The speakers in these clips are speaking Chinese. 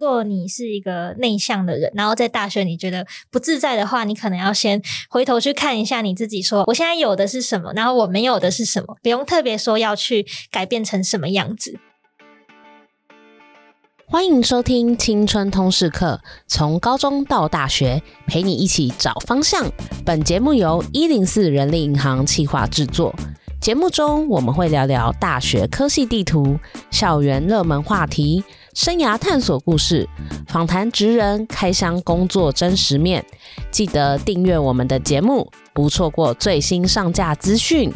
如果你是一个内向的人，然后在大学你觉得不自在的话，你可能要先回头去看一下你自己，说我现在有的是什么，然后我没有的是什么，不用特别说要去改变成什么样子。欢迎收听青春通识课，从高中到大学，陪你一起找方向。本节目由一零四人力银行企划制作。节目中我们会聊聊大学科系地图、校园热门话题。生涯探索故事，访谈职人，开箱工作真实面。记得订阅我们的节目，不错过最新上架资讯。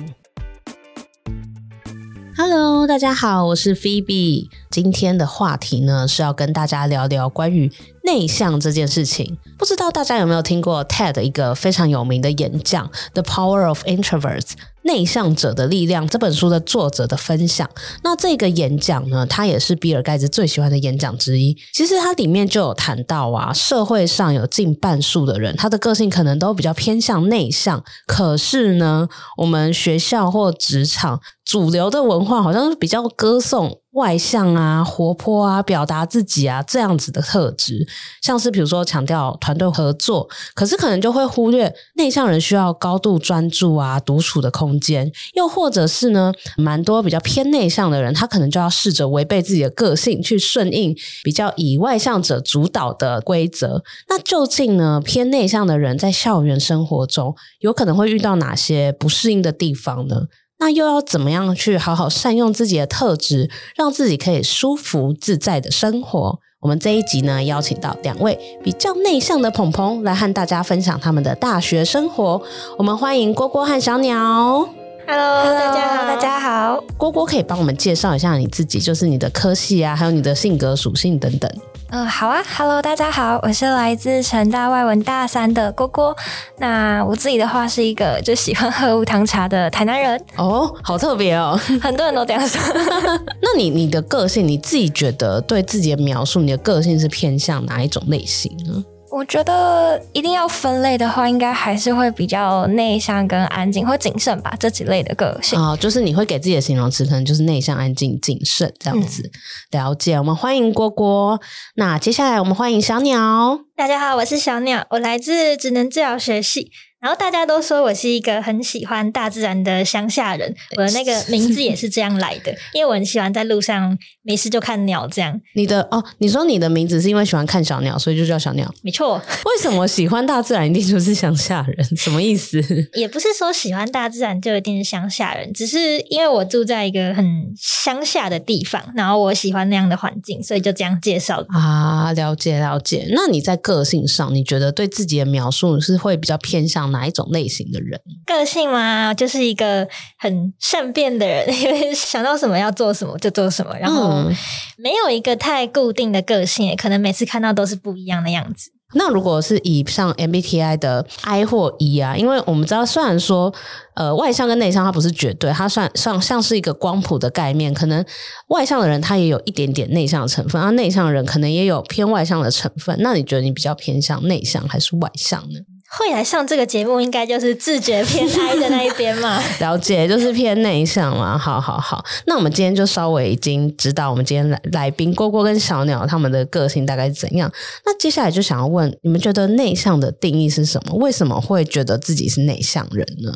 Hello，大家好，我是 Phoebe。今天的话题呢，是要跟大家聊聊关于内向这件事情。不知道大家有没有听过 TED 一个非常有名的演讲《The Power of Introverts》。内向者的力量这本书的作者的分享，那这个演讲呢，他也是比尔盖茨最喜欢的演讲之一。其实它里面就有谈到啊，社会上有近半数的人，他的个性可能都比较偏向内向。可是呢，我们学校或职场主流的文化好像是比较歌颂。外向啊，活泼啊，表达自己啊，这样子的特质，像是比如说强调团队合作，可是可能就会忽略内向人需要高度专注啊，独处的空间，又或者是呢，蛮多比较偏内向的人，他可能就要试着违背自己的个性，去顺应比较以外向者主导的规则。那究竟呢，偏内向的人在校园生活中有可能会遇到哪些不适应的地方呢？那又要怎么样去好好善用自己的特质，让自己可以舒服自在的生活？我们这一集呢，邀请到两位比较内向的朋朋来和大家分享他们的大学生活。我们欢迎蝈蝈和小鸟。Hello，大家好，大家好。蝈蝈可以帮我们介绍一下你自己，就是你的科系啊，还有你的性格属性等等。嗯，好啊，Hello，大家好，我是来自成大外文大三的郭郭。那我自己的话是一个就喜欢喝无糖茶的台南人。哦，好特别哦，很多人都这样说。那你你的个性，你自己觉得对自己的描述，你的个性是偏向哪一种类型呢？我觉得一定要分类的话，应该还是会比较内向跟安静或谨慎吧，这几类的个性。哦，就是你会给自己的形容词，可能就是内向、安静、谨慎这样子。嗯。了解，我们欢迎郭郭。那接下来我们欢迎小鸟。大家好，我是小鸟，我来自职能治疗学系。然后大家都说我是一个很喜欢大自然的乡下人，我的那个名字也 是这样来的，因为我很喜欢在路上没事就看鸟这样。你的哦，你说你的名字是因为喜欢看小鸟，所以就叫小鸟？没错。为什么喜欢大自然一定就是乡下人？什么意思？也不是说喜欢大自然就一定是乡下人，只是因为我住在一个很乡下的地方，然后我喜欢那样的环境，所以就这样介绍啊。了解了解。那你在个性上，你觉得对自己的描述是会比较偏向？哪一种类型的人？个性嘛，就是一个很善变的人，因为想到什么要做什么就做什么，然后没有一个太固定的个性，可能每次看到都是不一样的样子。那如果是以上 MBTI 的 I 或 E 啊，因为我们知道，虽然说呃外向跟内向它不是绝对，它算像像是一个光谱的概念，可能外向的人他也有一点点内向的成分，而内向的人可能也有偏外向的成分。那你觉得你比较偏向内向还是外向呢？会来上这个节目，应该就是自觉偏爱的那一边嘛。了解，就是偏内向嘛。好好好，那我们今天就稍微已经知道，我们今天来来宾蝈蝈跟小鸟他们的个性大概是怎样。那接下来就想要问，你们觉得内向的定义是什么？为什么会觉得自己是内向人呢？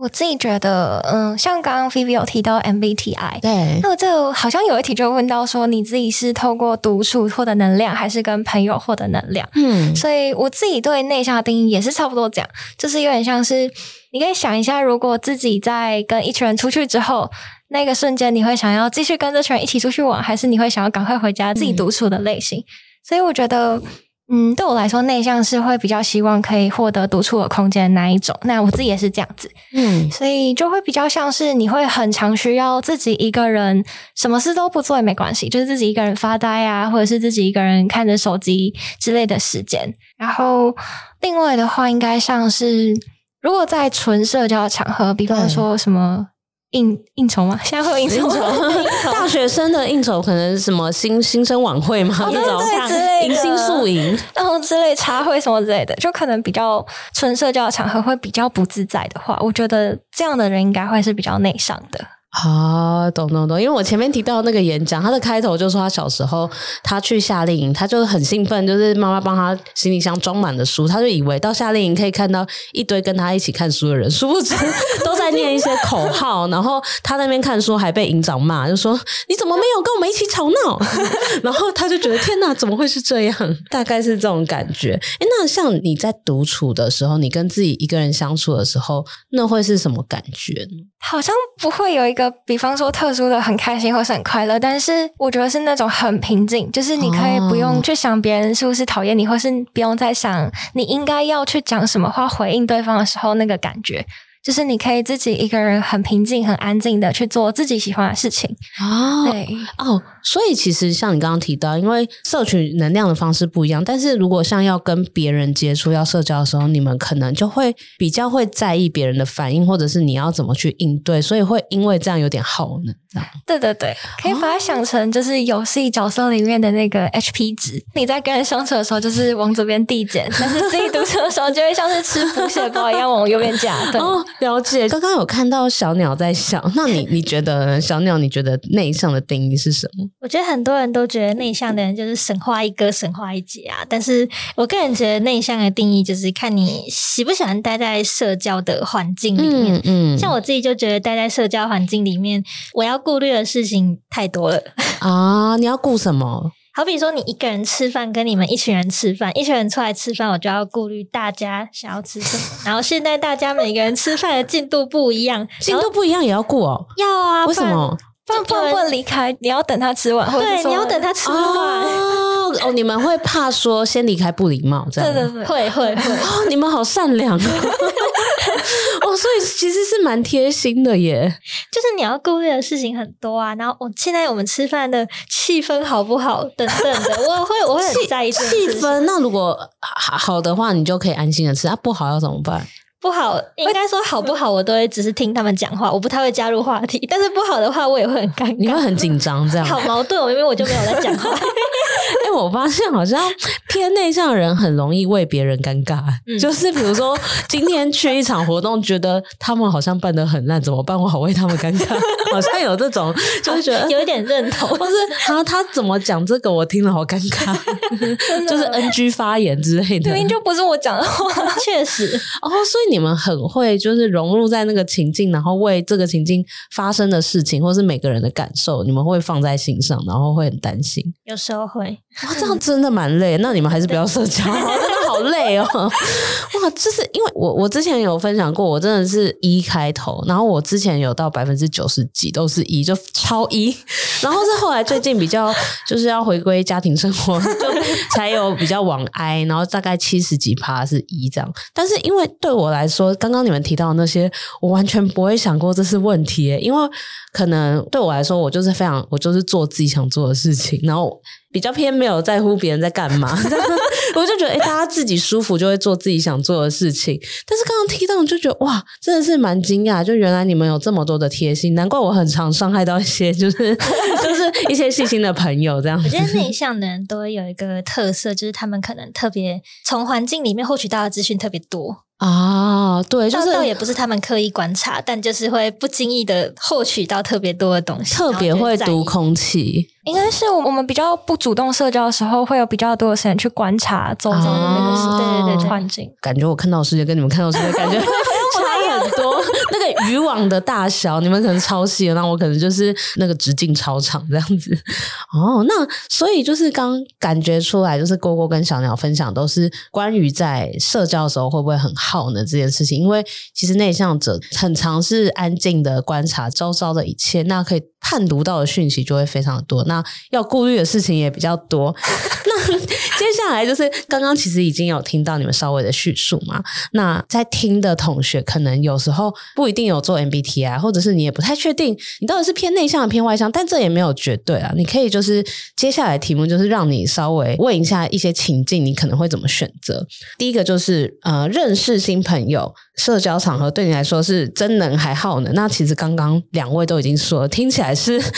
我自己觉得，嗯，像刚刚 Phoebe 有提到 MBTI，对，那我就好像有一题就问到说，你自己是透过独处获得能量，还是跟朋友获得能量？嗯，所以我自己对内向的定义也是差不多这样，就是有点像是你可以想一下，如果自己在跟一群人出去之后，那个瞬间你会想要继续跟这群人一起出去玩，还是你会想要赶快回家自己独处的类型？嗯，所以我觉得。嗯，对我来说，内向是会比较希望可以获得独处的空间的那一种。那我自己也是这样子，嗯，所以就会比较像是你会很常需要自己一个人，什么事都不做也没关系，就是自己一个人发呆啊，或者是自己一个人看着手机之类的时间。然后另外的话，应该像是如果在纯社交的场合，比方说什么。应应酬吗？现在会有应酬吗？大学生的应酬可能是什么新新生晚会吗？哦、对对对，之类的迎新宿营，然后之类茶会什么之类的，就可能比较纯社交的场合会比较不自在的话，我觉得这样的人应该会是比较内向的。啊，懂懂懂，因为我前面提到那个演讲，他的开头就说他小时候他去夏令营，他就很兴奋，就是妈妈帮他行李箱装满了书，他就以为到夏令营可以看到一堆跟他一起看书的人，殊不知 都在念一些口号，然后他那边看书还被营长骂，就说你怎么没有跟我们一起吵闹？然后他就觉得天哪，怎么会是这样？大概是这种感觉。哎，那像你在独处的时候，你跟自己一个人相处的时候，那会是什么感觉呢？好像不会有一个，比方说特殊的很开心或是很快乐，但是我觉得是那种很平静，就是你可以不用去想别人是不是讨厌你，或是不用再想你应该要去讲什么话回应对方的时候那个感觉。就是你可以自己一个人很平静、很安静的去做自己喜欢的事情哦。对哦，所以其实像你刚刚提到，因为摄取能量的方式不一样，但是如果像要跟别人接触、要社交的时候，你们可能就会比较会在意别人的反应，或者是你要怎么去应对，所以会因为这样有点耗能。这样对对对，可以把它想成就是游戏角色里面的那个 HP 值。你在跟人相处的时候，就是往左边递减；但是自己独处的时候，就会像是吃补血包一样往右边加。对。哦了解，刚刚有看到小鸟在笑，那你你觉得小鸟？你觉得内向的定义是什么？我觉得很多人都觉得内向的人就是神话一哥、神话一姐啊。但是我个人觉得内向的定义就是看你喜不喜欢待在社交的环境里面。嗯，嗯像我自己就觉得待在社交环境里面，我要顾虑的事情太多了 啊。你要顾什么？好比说，你一个人吃饭，跟你们一群人吃饭，一群人出来吃饭，我就要顾虑大家想要吃什么。然后现在大家每个人吃饭的进度不一样，进度不一样也要顾哦。要啊，为什么？不然不能离开，你要等他吃完，或对，你要等他吃完。哦，哦，你们会怕说先离开不礼貌，这样？对对对，会会会。哦，你们好善良啊。哦，所以其实是蛮贴心的耶。就是你要顾虑的事情很多啊，然后我现在我们吃饭的气氛好不好等等的，我会我会很在意气氛。那如果好的话，你就可以安心的吃；啊，不好要怎么办？不好，应该说好不好，我都会只是听他们讲话，我不太会加入话题。但是不好的话，我也会很尴尬，你会很紧张，这样好矛盾。哦明明我就没有在讲话。哎，我发现好像偏内向的人很容易为别人尴尬。嗯、就是比如说今天去一场活动，觉得他们好像办得很烂，怎么办？我好为他们尴尬，好像有这种，就是觉得有一点认同。或是 他他怎么讲这个，我听了好尴尬，就是 NG 发言之类的。明明就不是我讲的话，确实。哦，所以。你们很会就是融入在那个情境，然后为这个情境发生的事情，或是每个人的感受，你们会放在心上，然后会很担心。有时候会，哇，这样真的蛮累。那你们还是不要社交，真的好累哦。哇，就是因为我我之前有分享过，我真的是一开头，然后我之前有到百分之九十几都是一就超一。然后是后来最近比较就是要回归家庭生活，就才有比较往 I，然后大概七十几趴是一这样。但是因为对我来说，刚刚你们提到的那些，我完全不会想过这是问题耶，因为可能对我来说，我就是非常，我就是做自己想做的事情，然后。比较偏没有在乎别人在干嘛，我就觉得诶、欸、大家自己舒服就会做自己想做的事情。但是刚刚听到就觉得哇，真的是蛮惊讶，就原来你们有这么多的贴心，难怪我很常伤害到一些就是 就是一些细心的朋友这样。我觉得内向的人都会有一个特色，就是他们可能特别从环境里面获取到的资讯特别多。啊，对，就是倒也不是他们刻意观察，但就是会不经意的获取到特别多的东西，特别会读空气。应该是我们比较不主动社交的时候，会有比较多的时间去观察周遭的那个世界，对对对，环境。感觉我看到世界跟你们看到世界感觉 差很多。那个渔网的大小，你们可能超细，那我可能就是那个直径超长这样子。哦，那所以就是刚感觉出来，就是郭郭跟小鸟分享都是关于在社交的时候会不会很耗呢这件事情。因为其实内向者很常是安静的观察周遭的一切，那可以判读到的讯息就会非常的多，那要顾虑的事情也比较多。那接下来就是刚刚其实已经有听到你们稍微的叙述嘛，那在听的同学可能有有时候不一定有做 MBTI，或者是你也不太确定你到底是偏内向的偏外向，但这也没有绝对啊。你可以就是接下来题目就是让你稍微问一下一些情境，你可能会怎么选择。第一个就是呃认识新朋友，社交场合对你来说是真能还耗能？那其实刚刚两位都已经说了，听起来是 听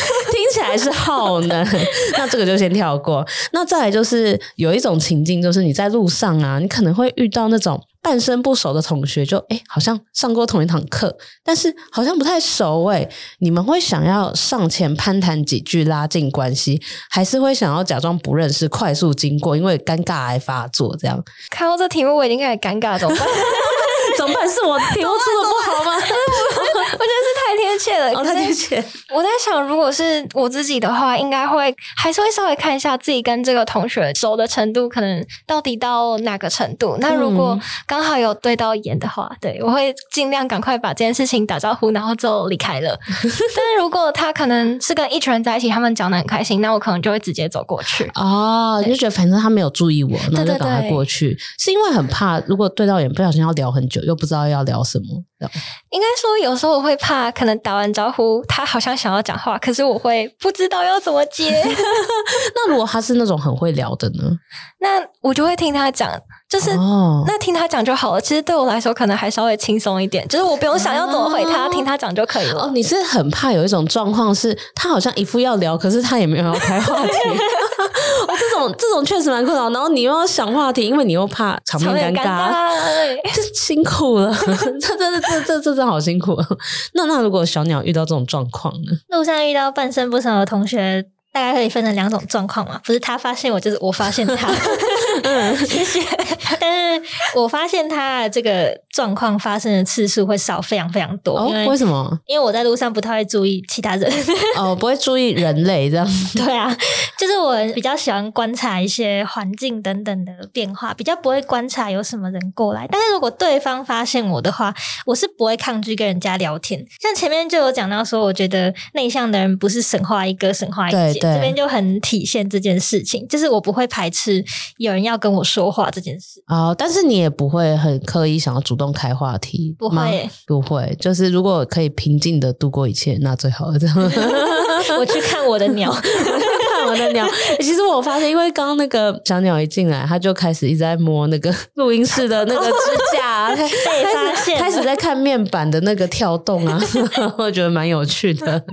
起来是耗能，那这个就先跳过。那再来就是有一种情境，就是你在路上啊，你可能会遇到那种。半生不熟的同学就，就哎，好像上过同一堂课，但是好像不太熟哎。你们会想要上前攀谈几句拉近关系，还是会想要假装不认识，快速经过，因为尴尬癌发作这样？看到这题目，我已经开始尴尬，怎么办？怎么办？是我题目出的不好吗？我觉得是太贴切了，哦、太贴切。我在想，如果是我自己的话，应该会还是会稍微看一下自己跟这个同学熟的程度，可能到底到哪个程度。那如果刚好有对到眼的话，嗯、对我会尽量赶快把这件事情打招呼，然后就离开了。但是如果他可能是跟一群人在一起，他们讲的很开心，那我可能就会直接走过去。哦，就觉得反正他没有注意我，那就赶快过去。对对对，是因为很怕，如果对到眼不小心要聊很久，又不知道要聊什么。应该说，有时候我会怕，可能打完招呼，他好像想要讲话，可是我会不知道要怎么接。那如果他是那种很会聊的呢？那我就会听他讲，就是、哦、那听他讲就好了。其实对我来说，可能还稍微轻松一点，就是我不用想要怎么回他，哦、听他讲就可以了。哦，你是很怕有一种状况是，他好像一副要聊，可是他也没有要开话题。哦，这种这种确实蛮困扰。然后你又要想话题，因为你又怕场面尴尬，尴尬 这辛苦了。这真的。这这这真好辛苦。那那如果小鸟遇到这种状况呢？路上遇到半生不熟的同学，大概可以分成两种状况嘛？不是他发现我，就是我发现他。嗯，谢谢。但是我发现他的这个状况发生的次数会少非常非常多。哦，因为，为什么？因为我在路上不太会注意其他人。哦，不会注意人类这样。对啊，就是我比较喜欢观察一些环境等等的变化，比较不会观察有什么人过来。但是如果对方发现我的话，我是不会抗拒跟人家聊天。像前面就有讲到说，我觉得内向的人不是神话一哥，神话一姐，这边就很体现这件事情。就是我不会排斥有人要跟我说话这件事。哦，但是你也不会很刻意想要主动开话题，不会，不会。就是如果可以平静的度过一切，那最好了。这样，我去看我的鸟，看我的鸟。其实我发现，因为刚刚那个小鸟一进来，它就开始一直在摸那个录音室的那个支架，被发现，开始在看面板的那个跳动啊，我觉得蛮有趣的。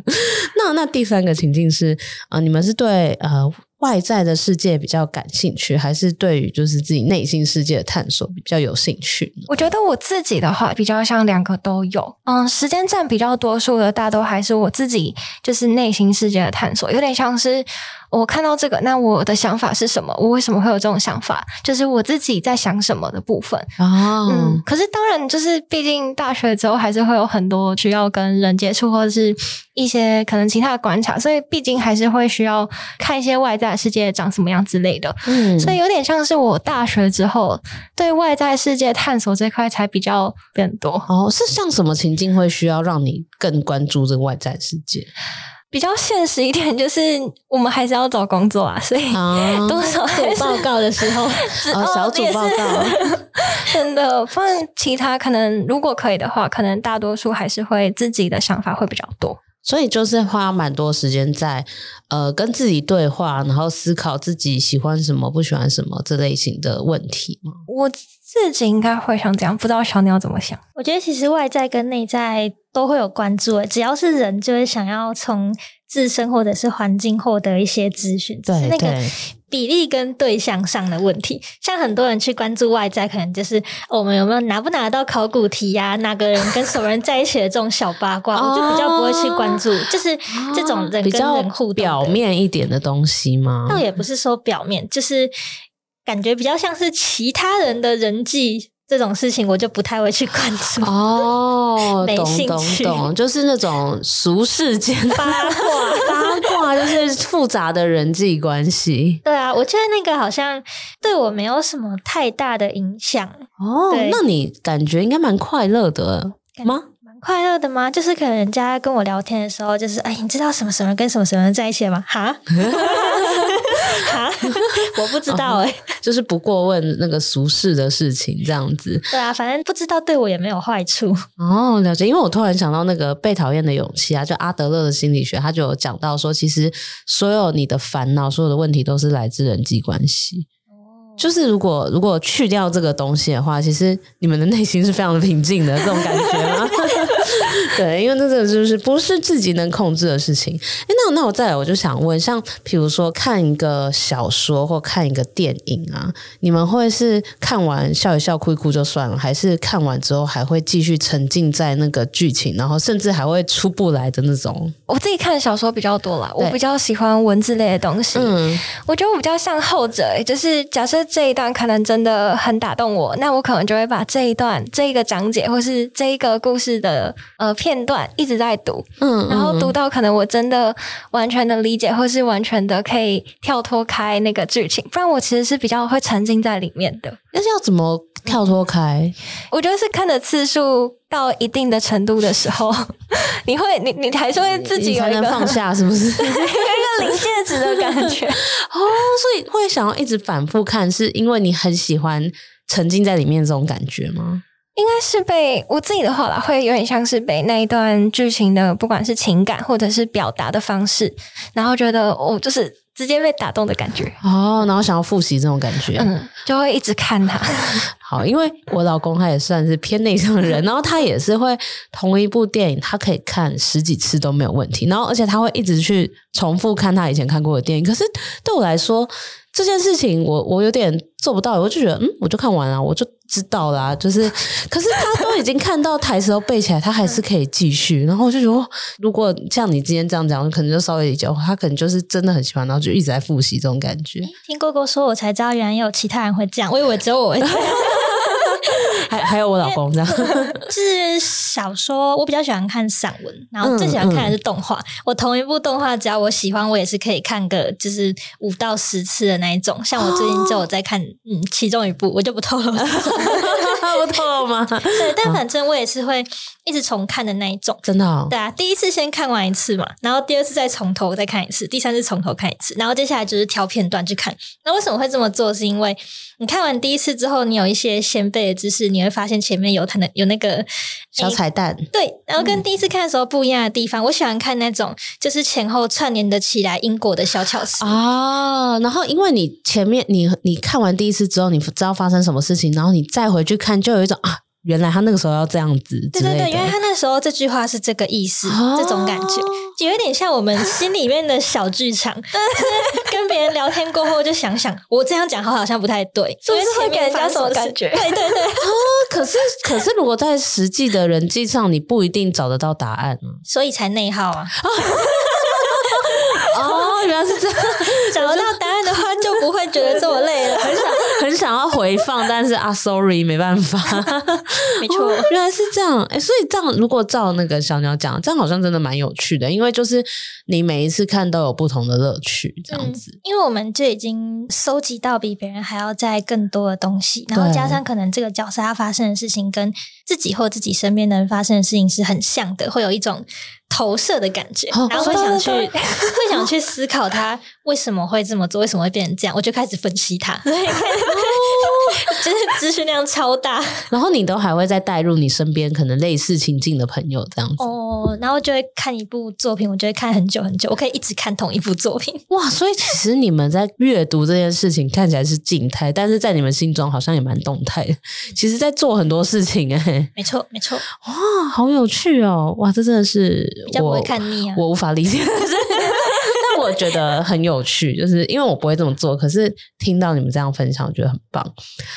那那第三个情境是啊、呃，你们是对呃。外在的世界比较感兴趣，还是对于就是自己内心世界的探索比较有兴趣？我觉得我自己的话比较像两个都有，嗯，时间占比较多数的，大都还是我自己就是内心世界的探索，有点像是。我看到这个，那我的想法是什么？我为什么会有这种想法？就是我自己在想什么的部分。哦，嗯，可是当然，就是毕竟大学之后还是会有很多需要跟人接触，或者是一些可能其他的观察，所以毕竟还是会需要看一些外在世界长什么样之类的。嗯，所以有点像是我大学之后对外在世界探索这块才比较变多。哦，是像什么情境会需要让你更关注这个外在世界？比较现实一点，就是我们还是要找工作啊，所以多少写报告的时候，哦，小组报告，真的。不然其他可能，如果可以的话，可能大多数还是会自己的想法会比较多。所以就是花蛮多时间在呃跟自己对话，然后思考自己喜欢什么、不喜欢什么这类型的问题吗？我自己应该会想怎样，不知道小鸟怎么想？我觉得其实外在跟内在都会有关注，只要是人就会想要从自身或者是环境获得一些资讯，对，是那个比例跟对象上的问题。像很多人去关注外在，可能就是我们有没有拿不拿得到考古题呀、啊，哪个人跟什么人在一起的这种小八卦，我就比较不会去关注，就是这种人跟人互动比较表面一点的东西吗？倒也不是说表面，就是感觉比较像是其他人的人际。这种事情我就不太会去关注哦，没兴趣，懂懂懂，就是那种俗世间八卦八卦，就是复杂的人际关系。对啊，我觉得那个好像对我没有什么太大的影响哦。那你感觉应该蛮快乐的吗？蛮快乐的吗？就是可能人家跟我聊天的时候，就是哎，你知道什么什么跟什么什么人在一起吗？哈。哈，我不知道哎、欸哦，就是不过问那个俗世的事情这样子。对啊，反正不知道对我也没有坏处。哦，了解。因为我突然想到那个被讨厌的勇气啊，就阿德勒的心理学，他就有讲到说，其实所有你的烦恼、所有的问题都是来自人际关系。就是如果如果去掉这个东西的话，其实你们的内心是非常的平静的这种感觉吗？对，因为那个就是不是自己能控制的事情。哎，那那我再来，我就想问，像比如说看一个小说或看一个电影啊，你们会是看完笑一笑、哭一哭就算了，还是看完之后还会继续沉浸在那个剧情，然后甚至还会出不来的那种？我自己看小说比较多啦，我比较喜欢文字类的东西。嗯，我觉得我比较像后者，就是假设这一段可能真的很打动我，那我可能就会把这一段、这一个讲解或是这一个故事的呃片段一直在读，嗯，然后读到可能我真的完全的理解，或是完全的可以跳脱开那个剧情，不然我其实是比较会沉浸在里面的。但是要怎么跳脱开？我觉得是看的次数到一定的程度的时候，你会你你还是会自己有一个才能放下，是不是？有一个临界值的感觉 哦，所以会想要一直反复看，是因为你很喜欢沉浸在里面这种感觉吗？应该是被我自己的话啦，会有点像是被那一段剧情的，不管是情感或者是表达的方式，然后觉得我就是直接被打动的感觉哦，然后想要复习这种感觉，嗯，就会一直看它。好，因为我老公他也算是偏内向的人，然后他也是会同一部电影，他可以看十几次都没有问题，然后而且他会一直去重复看他以前看过的电影。可是对我来说，这件事情我我有点做不到，我就觉得嗯，我就看完了，我就知道啦。就是，可是他都已经看到台词都背起来，他还是可以继续。然后我就觉得，如果像你今天这样讲，可能就稍微理解，他可能就是真的很喜欢，然后就一直在复习这种感觉。听哥哥说，我才知道原来有其他人会这样，我以为只有我会这样。还还有我老公这样，是小说，我比较喜欢看散文，然后最喜欢看的是动画。嗯嗯、我同一部动画，只要我喜欢，我也是可以看个就是五到十次的那一种。像我最近就有在看，嗯，其中一部，我就不透露 透露吗？对，但反正我也是会一直重看的那一种。真的、哦？对啊，第一次先看完一次嘛，然后第二次再从头再看一次，第三次从头看一次，然后接下来就是挑片段去看。那为什么会这么做？是因为你看完第一次之后，你有一些先辈的知识，你会发现前面有它的有那个小彩蛋。对，然后跟第一次看的时候不一样的地方，嗯、我喜欢看那种就是前后串联的起来因果的小巧思啊。然后因为你前面你你看完第一次之后，你知道发生什么事情，然后你再回去看，就有一种啊。原来他那个时候要这样子，对对对，因为他那时候这句话是这个意思，哦、这种感觉，有一点像我们心里面的小剧场。跟别人聊天过后，就想想我这样讲好像不太对，所以会给人家什么感觉？对对对。哦，可是可是，如果在实际的人际上，你不一定找得到答案，所以才内耗啊。哦，原来是这样，找得到答案的话，就不会觉得这么累了。很想很想要回放，但是啊，sorry，没办法。没错，哦，原来是这样。哎，所以这样如果照那个小鸟讲，这样好像真的蛮有趣的，因为就是你每一次看都有不同的乐趣，这样子，嗯。因为我们就已经收集到比别人还要再更多的东西，然后加上可能这个角色他发生的事情跟自己或自己身边的人发生的事情是很像的，会有一种。投射的感觉，然后会想去，会想去思考他为什么会这么做，为什么会变成这样，我就开始分析他，就是资讯量超大。然后你都还会再带入你身边可能类似情境的朋友这样子哦，然后就会看一部作品，我就会看很久很久，我可以一直看同一部作品。哇，所以其实你们在阅读这件事情看起来是静态，但是在你们心中好像也蛮动态的。其实，在做很多事情哎、欸，没错没错，哇，好有趣哦，哇，这真的是。比较不会看腻啊，我，我无法理解。觉得很有趣，就是因为我不会这么做，可是听到你们这样分享，我觉得很棒。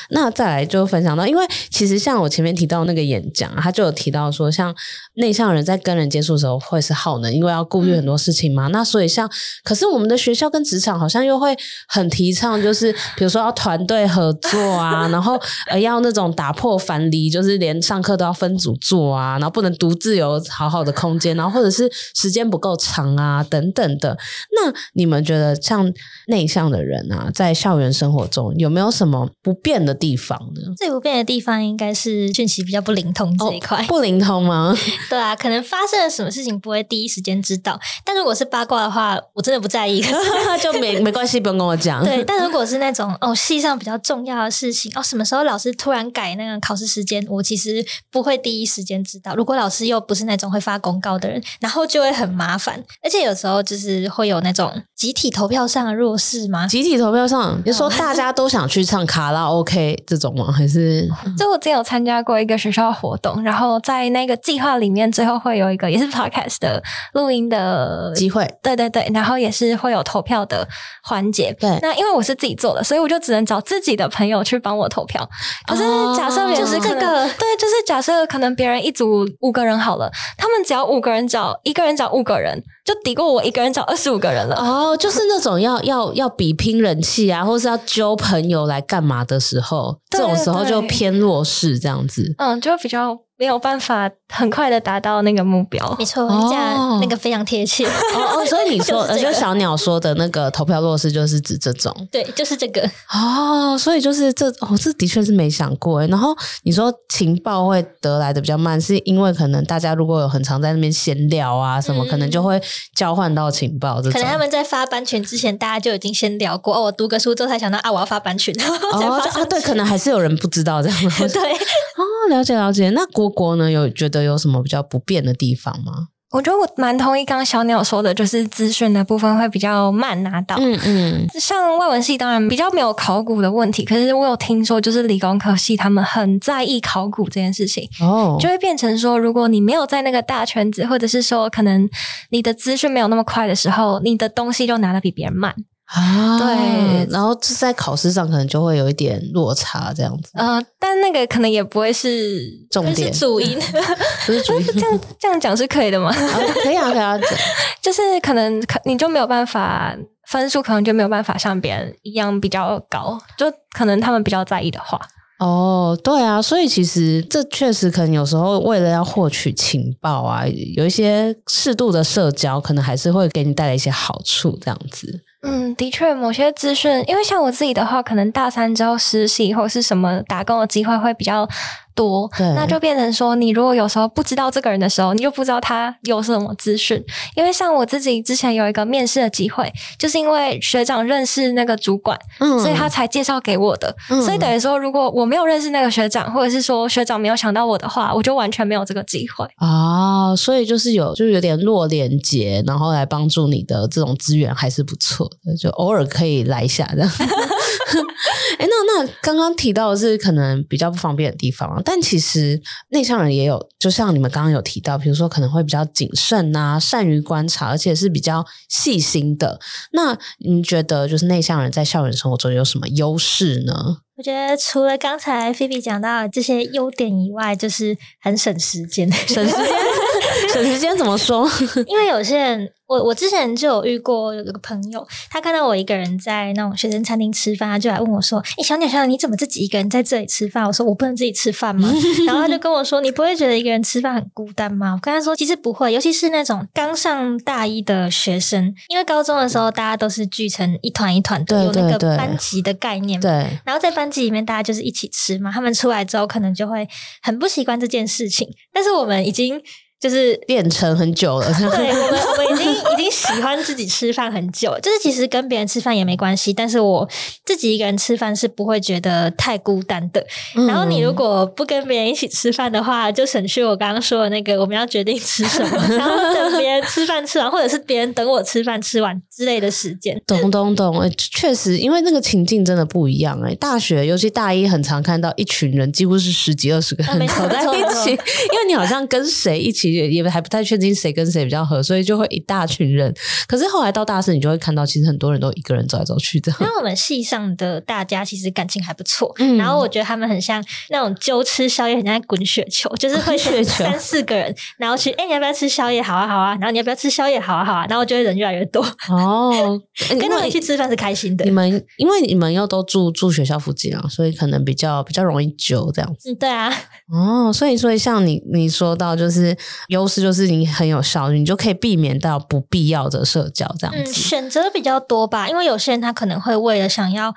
那再来就分享到，因为其实像我前面提到那个演讲，他就有提到说，像内向人在跟人接触的时候会是耗能，因为要顾虑很多事情嘛。嗯、那所以像，可是我们的学校跟职场好像又会很提倡，就是比如说要团队合作啊，然后呃要那种打破樊篱，就是连上课都要分组做啊，然后不能独自有好好的空间，然后或者是时间不够长啊等等的。那你们觉得像内向的人啊，在校园生活中有没有什么不变的地方呢？最不变的地方应该是讯息比较不灵通这一块。哦，不灵通吗？对啊，可能发生了什么事情不会第一时间知道。但如果是八卦的话，我真的不在意，就没没关系，不用跟我讲。对，但如果是那种哦，系上比较重要的事情哦，什么时候老师突然改那个考试时间，我其实不会第一时间知道。如果老师又不是那种会发公告的人，然后就会很麻烦，而且有时候就是会有那。那种集体投票上的弱势吗？集体投票上，你说大家都想去唱卡拉 OK 这种吗？还是？就我之前有参加过一个学校活动，然后在那个计划里面，最后会有一个也是 Podcast 的录音的机会。对对对，然后也是会有投票的环节。对，那因为我是自己做的，所以我就只能找自己的朋友去帮我投票。可是假设别人就是这个，对，就是假设可能别人一组五个人好了，他们只要五个人找一个人找五个人，就抵过我一个人找二十五个人了。哦，就是那种要 要要比拼人气啊，或是要揪朋友来干嘛的时候，这种时候就偏弱势这样子。嗯，就比较。没有办法很快的达到那个目标，没错，你讲那个非常贴切哦哦，所以你说，就，这个、就小鸟说的那个投票落势，就是指这种，对，就是这个哦，所以就是这哦，这的确是没想过诶。然后你说情报会得来的比较慢，是因为可能大家如果有很常在那边闲聊啊什么，嗯、可能就会交换到情报。可能他们在发班群之前，大家就已经先聊过哦。我读个书之后才想到啊，我要发版权，哦啊，对，可能还是有人不知道这样。对，哦，了解了解。那国国呢？有觉得有什么比较不便的地方吗？我觉得我蛮同意刚刚小鸟说的，就是资讯的部分会比较慢拿到。嗯嗯，像外文系当然比较没有考古的问题，可是我有听说，就是理工科系他们很在意考古这件事情。哦，就会变成说，如果你没有在那个大圈子，或者是说可能你的资讯没有那么快的时候，你的东西就拿的比别人慢。啊，对，然后在考试上可能就会有一点落差，这样子。呃，但那个可能也不会是重点，是主因，不是主因。这样这样讲是可以的吗？啊、可以啊，可以啊。就是可能可你就没有办法分数，可能就没有办法像别人一样比较高，就可能他们比较在意的话。哦，对啊，所以其实这确实可能有时候为了要获取情报啊，有一些适度的社交，可能还是会给你带来一些好处，这样子。嗯，的确，某些资讯，因为像我自己的话，可能大三之后实习或是什么打工的机会会比较多，那就变成说，你如果有时候不知道这个人的时候，你就不知道他有什么资讯。因为像我自己之前有一个面试的机会，就是因为学长认识那个主管，嗯，所以他才介绍给我的。嗯，所以等于说，如果我没有认识那个学长，或者是说学长没有想到我的话，我就完全没有这个机会啊。所以就是有，就是有点弱连接，然后来帮助你的这种资源还是不错的，就偶尔可以来一下这样。哎，那那刚刚提到的是可能比较不方便的地方啊，但其实内向人也有，就像你们刚刚有提到，比如说可能会比较谨慎啊，善于观察，而且是比较细心的。那你觉得就是内向人在校园生活中有什么优势呢？我觉得除了刚才菲比讲到的这些优点以外，就是很省时间，省时间，省时间怎么说？因为有些人。我我之前就有遇过有一个朋友，他看到我一个人在那种学生餐厅吃饭，他就来问我说：“哎、欸，小鸟小鸟，你怎么自己一个人在这里吃饭？”我说：“我不能自己吃饭吗？” 然后他就跟我说：“你不会觉得一个人吃饭很孤单吗？”我跟他说：“其实不会，尤其是那种刚上大一的学生，因为高中的时候大家都是聚成一团一团的，有那个班级的概念，对。然后在班级里面大家就是一起吃嘛，他们出来之后可能就会很不习惯这件事情，但是我们已经。就是练成很久了，对，我们 我们已经已经喜欢自己吃饭很久了。就是其实跟别人吃饭也没关系，但是我自己一个人吃饭是不会觉得太孤单的。嗯、然后你如果不跟别人一起吃饭的话，就省去我刚刚说的那个我们要决定吃什么，然后等别人吃饭吃完，或者是别人等我吃饭吃完之类的时间。懂懂懂，确实，因为那个情境真的不一样哎。大学尤其大一，很常看到一群人，几乎是十几二十个人走在一起，因为你好像跟谁一起。也也还不太确定谁跟谁比较合，所以就会一大群人。可是后来到大四，你就会看到，其实很多人都一个人走来走去的。因为我们系上的大家其实感情还不错，嗯、然后我觉得他们很像那种揪吃宵夜，很像滚雪球，就是会选三四个人，然后去哎、欸，你要不要吃宵夜？好啊，好啊。然后你要不要吃宵夜？好啊，好啊。然后就会人越来越多哦。跟他们去吃饭是开心的。你们因为你们又都住住学校附近啊，所以可能比较比较容易揪这样子。嗯，对啊。哦，所以所以像你你说到就是优势就是你很有效率，你就可以避免到不必要的社交这样子。嗯，选择比较多吧，因为有些人他可能会为了想要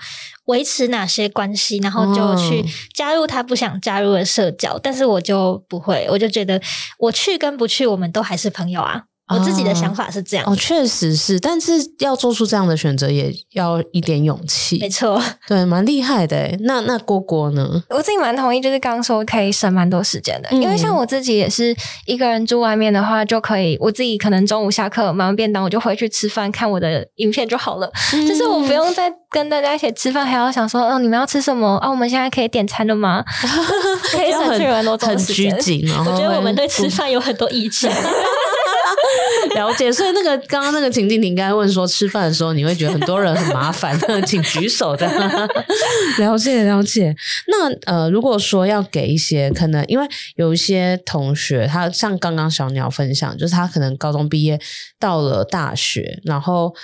维持哪些关系，然后就去加入他不想加入的社交，哦，但是我就不会，我就觉得我去跟不去，我们都还是朋友啊。我自己的想法是这样哦，确实是，但是要做出这样的选择，也要一点勇气。没错，对，蛮厉害的。那那郭郭呢？我自己蛮同意，就是刚刚说可以省蛮多时间的，嗯、因为像我自己也是一个人住外面的话，就可以我自己可能中午下课买完便当，我就回去吃饭，看我的影片就好了。嗯、就是我不用再跟大家一起吃饭，还要想说，哦，你们要吃什么？啊，我们现在可以点餐了吗？可以省去很多很拘谨。我觉得我们对吃饭有很多意见。了解，所以那个刚刚那个情境，你应该问说，吃饭的时候你会觉得很多人很麻烦，请举手的。了解了解。那呃，如果说要给一些可能，因为有一些同学，他像刚刚小鸟分享，就是他可能高中毕业到了大学，然后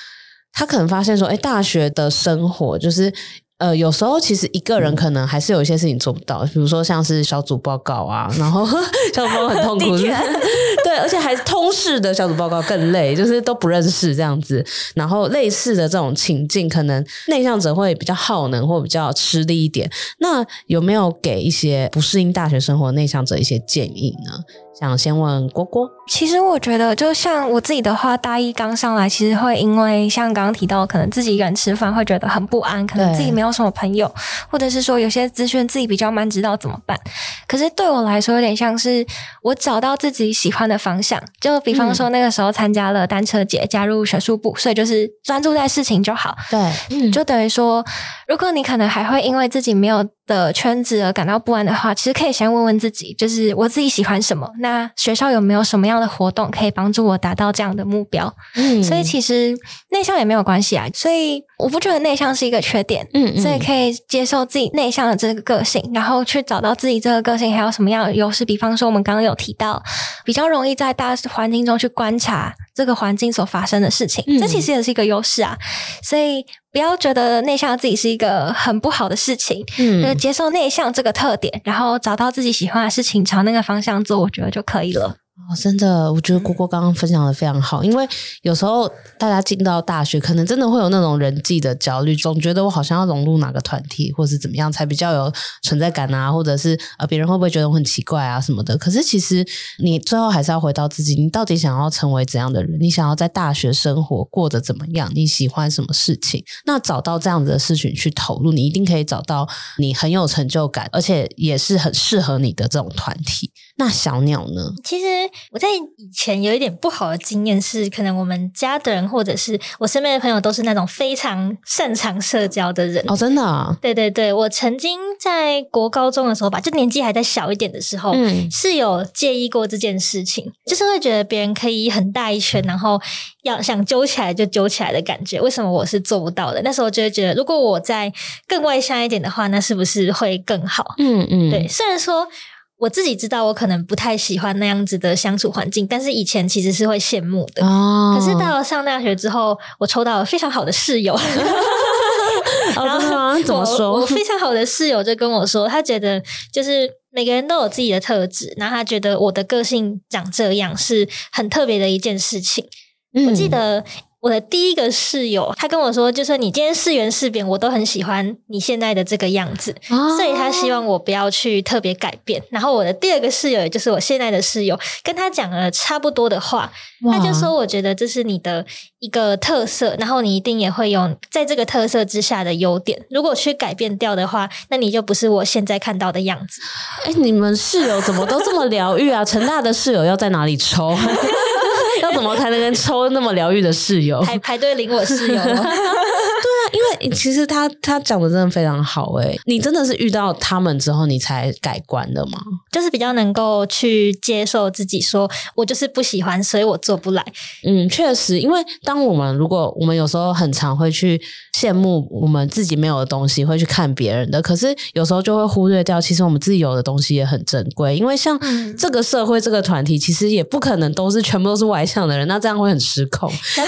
他可能发现说，哎，大学的生活就是。呃，有时候其实一个人可能还是有一些事情做不到，比如说像是小组报告啊，然后 小组报告很痛苦，对，而且还是通识的小组报告更累，就是都不认识这样子。然后类似的这种情境，可能内向者会比较耗能或比较吃力一点。那有没有给一些不适应大学生活的内向者一些建议呢？想先问郭郭，其实我觉得，就像我自己的话，大一刚上来，其实会因为像刚刚提到，可能自己一个人吃饭会觉得很不安，可能自己没有什么朋友，或者是说有些资讯自己比较慢知道怎么办。可是对我来说，有点像是我找到自己喜欢的方向。就比方说那个时候参加了单车节，加入学术部，所以就是专注在事情就好。对，嗯，就等于说，如果你可能还会因为自己没有的圈子而感到不安的话，其实可以先问问自己，就是我自己喜欢什么？那学校有没有什么样的活动可以帮助我达到这样的目标？嗯，所以其实内向也没有关系啊。所以我不觉得内向是一个缺点，嗯，嗯，所以可以接受自己内向的这个个性，然后去找到自己这个个性还有什么样的优势。比方说，我们刚刚有提到，比较容易在大环境中去观察这个环境所发生的事情，嗯，这其实也是一个优势啊。所以。不要觉得内向自己是一个很不好的事情，嗯，就是接受内向这个特点，然后找到自己喜欢的事情，朝那个方向做，我觉得就可以了。哦，真的，我觉得郭郭刚刚分享的非常好，因为有时候大家进到大学，可能真的会有那种人际的焦虑，总觉得我好像要融入哪个团体，或是怎么样才比较有存在感啊，或者是呃别人会不会觉得我很奇怪啊什么的。可是其实你最后还是要回到自己，你到底想要成为怎样的人？你想要在大学生活过得怎么样？你喜欢什么事情？那找到这样子的事情去投入，你一定可以找到你很有成就感，而且也是很适合你的这种团体。那小鸟呢？其实我在以前有一点不好的经验是，可能我们家的人或者是我身边的朋友都是那种非常擅长社交的人哦，真的啊？对对对，我曾经在国高中的时候吧，就年纪还在小一点的时候，嗯，是有介意过这件事情，就是会觉得别人可以很大一圈，然后要想揪起来就揪起来的感觉，为什么我是做不到的？那时候就会觉得，如果我再更外向一点的话，那是不是会更好？嗯嗯，对，虽然说。我自己知道，我可能不太喜欢那样子的相处环境，但是以前其实是会羡慕的。哦，可是到了上大学之后，我抽到了非常好的室友。然后怎么说？我非常好的室友就跟我说，他觉得就是每个人都有自己的特质，然后他觉得我的个性长这样是很特别的一件事情。嗯，我记得。我的第一个室友，他跟我说，就说你今天是圆是扁，我都很喜欢你现在的这个样子，哦、所以他希望我不要去特别改变。然后我的第二个室友，也就是我现在的室友，跟他讲了差不多的话，他就说，我觉得这是你的一个特色，然后你一定也会有在这个特色之下的优点。如果去改变掉的话，那你就不是我现在看到的样子。哎，你们室友怎么都这么疗愈啊？成大的室友要在哪里抽？怎么才能跟抽那么疗愈的室友？排排队领我室友。因为其实他他讲的真的非常好诶，你真的是遇到他们之后你才改观的吗？就是比较能够去接受自己，说我就是不喜欢，所以我做不来。嗯，确实，因为当我们如果我们有时候很常会去羡慕我们自己没有的东西，会去看别人的，可是有时候就会忽略掉，其实我们自己有的东西也很珍贵。因为像这个社会这个团体，其实也不可能都是全部都是外向的人，那这样会很失控。大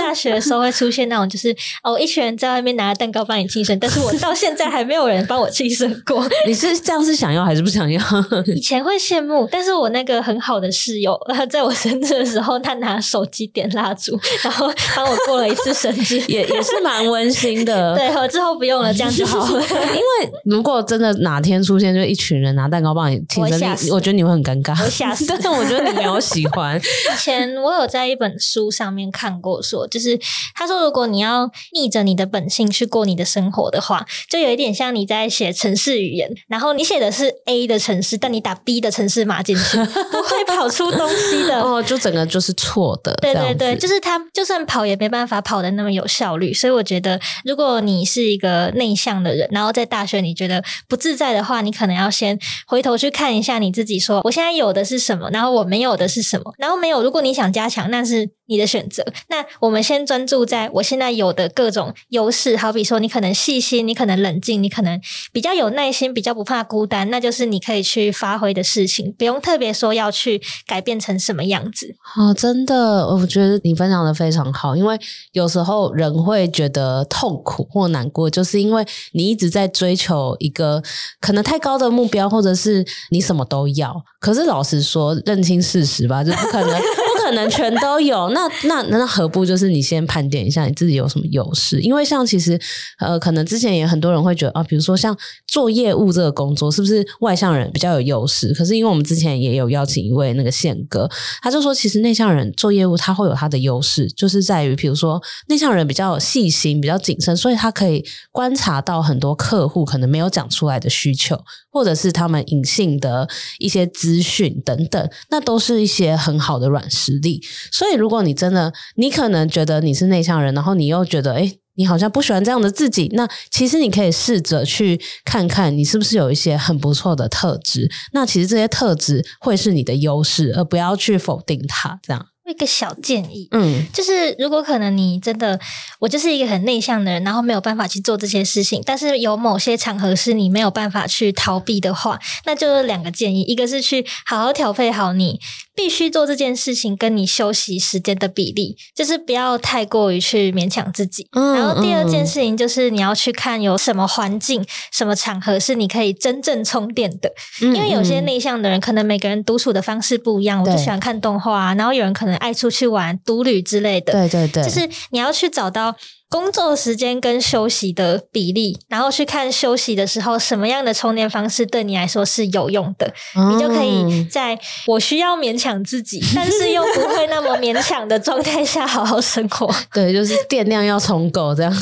大学的时候会出现那种，就是哦，一群人在外面拿着蛋糕帮你庆生，但是我到现在还没有人帮我庆生过。你是这样是想要还是不想要？以前会羡慕，但是我那个很好的室友，在我生日的时候，他拿手机点蜡烛，然后帮我过了一次生日，也也是蛮温馨的。对，我之后不用了，这样就好了。因为如果真的哪天出现，就一群人拿蛋糕帮你庆生，我觉得你会很尴尬。我吓死！但是我觉得你没有喜欢。以前我有在一本书上面看过，说就是他说，如果你要逆着你的本性去过你的生活的话，就有一点像你在写城市语言，然后你写的是 A 的城市，但你打 B 的城市码进去，不会跑出东西的。哦，就整个就是错的。对对对，就是他就算跑也没办法跑的那么有效率。所以我觉得，如果你是一个内向的人，然后在大学你觉得不自在的话，你可能要先回头去看一下你自己，说我现在有的是什么，然后我没有的是什么，然后没有，如果你想加强，那是你的选择。那我们先专注在我现在有的各种优势，好比说你可能细心，你可能冷静，你可能比较有耐心，比较不怕孤单，那就是你可以去发挥的事情，不用特别说要去改变成什么样子。哦，真的，我觉得你分享的非常好，因为有时候人会觉得痛苦或难过，就是因为你一直在追求一个可能太高的目标，或者是你什么都要。可是老实说，认清事实吧，就不可能。可能全都有，那那那何不就是你先盘点一下你自己有什么优势？因为像其实呃，可能之前也很多人会觉得啊，比如说像做业务这个工作，是不是外向人比较有优势？可是因为我们之前也有邀请一位那个宪哥，他就说其实内向人做业务他会有他的优势，就是在于比如说内向人比较细心、比较谨慎，所以他可以观察到很多客户可能没有讲出来的需求，或者是他们隐性的一些资讯等等，那都是一些很好的软实力。所以，如果你真的，你可能觉得你是内向人，然后你又觉得，哎，你好像不喜欢这样的自己，那其实你可以试着去看看，你是不是有一些很不错的特质。那其实这些特质会是你的优势，而不要去否定它，这样。一个小建议，嗯，就是如果可能，你真的，我就是一个很内向的人，然后没有办法去做这些事情，但是有某些场合是你没有办法去逃避的话，那就是两个建议，一个是去好好调配好你必须做这件事情跟你休息时间的比例，就是不要太过于去勉强自己。嗯，然后第二件事情就是你要去看有什么环境、什么场合是你可以真正充电的，因为有些内向的人可能每个人独处的方式不一样，我就喜欢看动画，啊然后有人可能。爱出去玩、独旅之类的，对对对，就是你要去找到工作时间跟休息的比例，然后去看休息的时候什么样的充电方式对你来说是有用的，嗯、你就可以在我需要勉强自己，但是又不会那么勉强的状态下好好生活。对，就是电量要充够这样。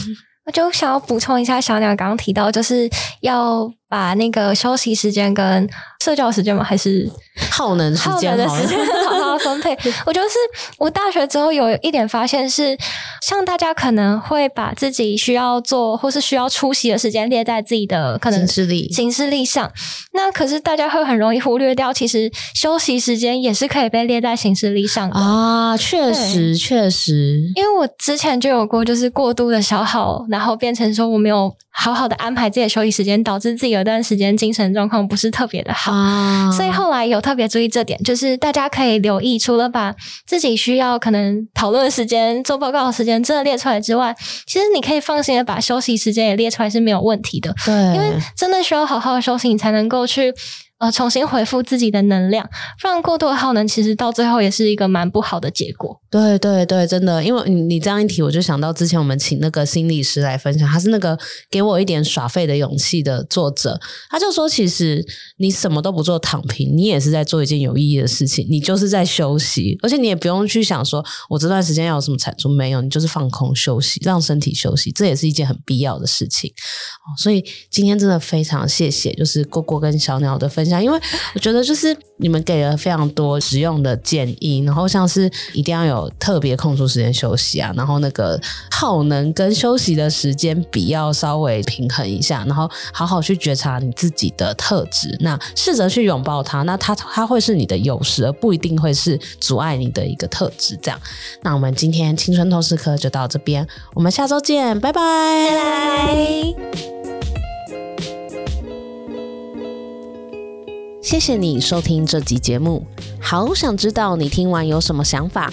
我就想要补充一下，小鸟刚刚提到，就是要把那个休息时间跟社交时间吗，还是耗能时间的时间 好好分配。我觉得是我大学之后有一点发现是，像大家可能会把自己需要做或是需要出席的时间列在自己的可能行事历行事历上，那可是大家会很容易忽略掉，其实休息时间也是可以被列在行事历上的啊。确实，确实，因为我之前就有过，就是过度的消耗，然后变成说我没有。好好的安排自己的休息时间，导致自己有段时间精神状况不是特别的好，啊、所以后来有特别注意这点，就是大家可以留意，除了把自己需要可能讨论的时间、做报告的时间真的列出来之外，其实你可以放心的把休息时间也列出来是没有问题的。对，因为真的需要好好的休息，你才能够去。呃，重新回复自己的能量，不然过度的耗能，其实到最后也是一个蛮不好的结果。对对对，真的，因为你你这样一提，我就想到之前我们请那个心理师来分享，他是那个给我一点耍废的勇气的作者，他就说，其实你什么都不做，躺平，你也是在做一件有意义的事情，你就是在休息，而且你也不用去想说我这段时间要有什么产出，没有，你就是放空休息，让身体休息，这也是一件很必要的事情。哦所以今天真的非常谢谢，就是郭郭跟小鸟的分享。因为我觉得就是你们给了非常多实用的建议，然后像是一定要有特别空出时间休息啊，然后那个耗能跟休息的时间比要稍微平衡一下，然后好好去觉察你自己的特质，那试着去拥抱它，那它它会是你的优势，而不一定会是阻碍你的一个特质。这样，那我们今天青春透视课就到这边，我们下周见，拜拜，拜拜。谢谢你收听这集节目，好想知道你听完有什么想法。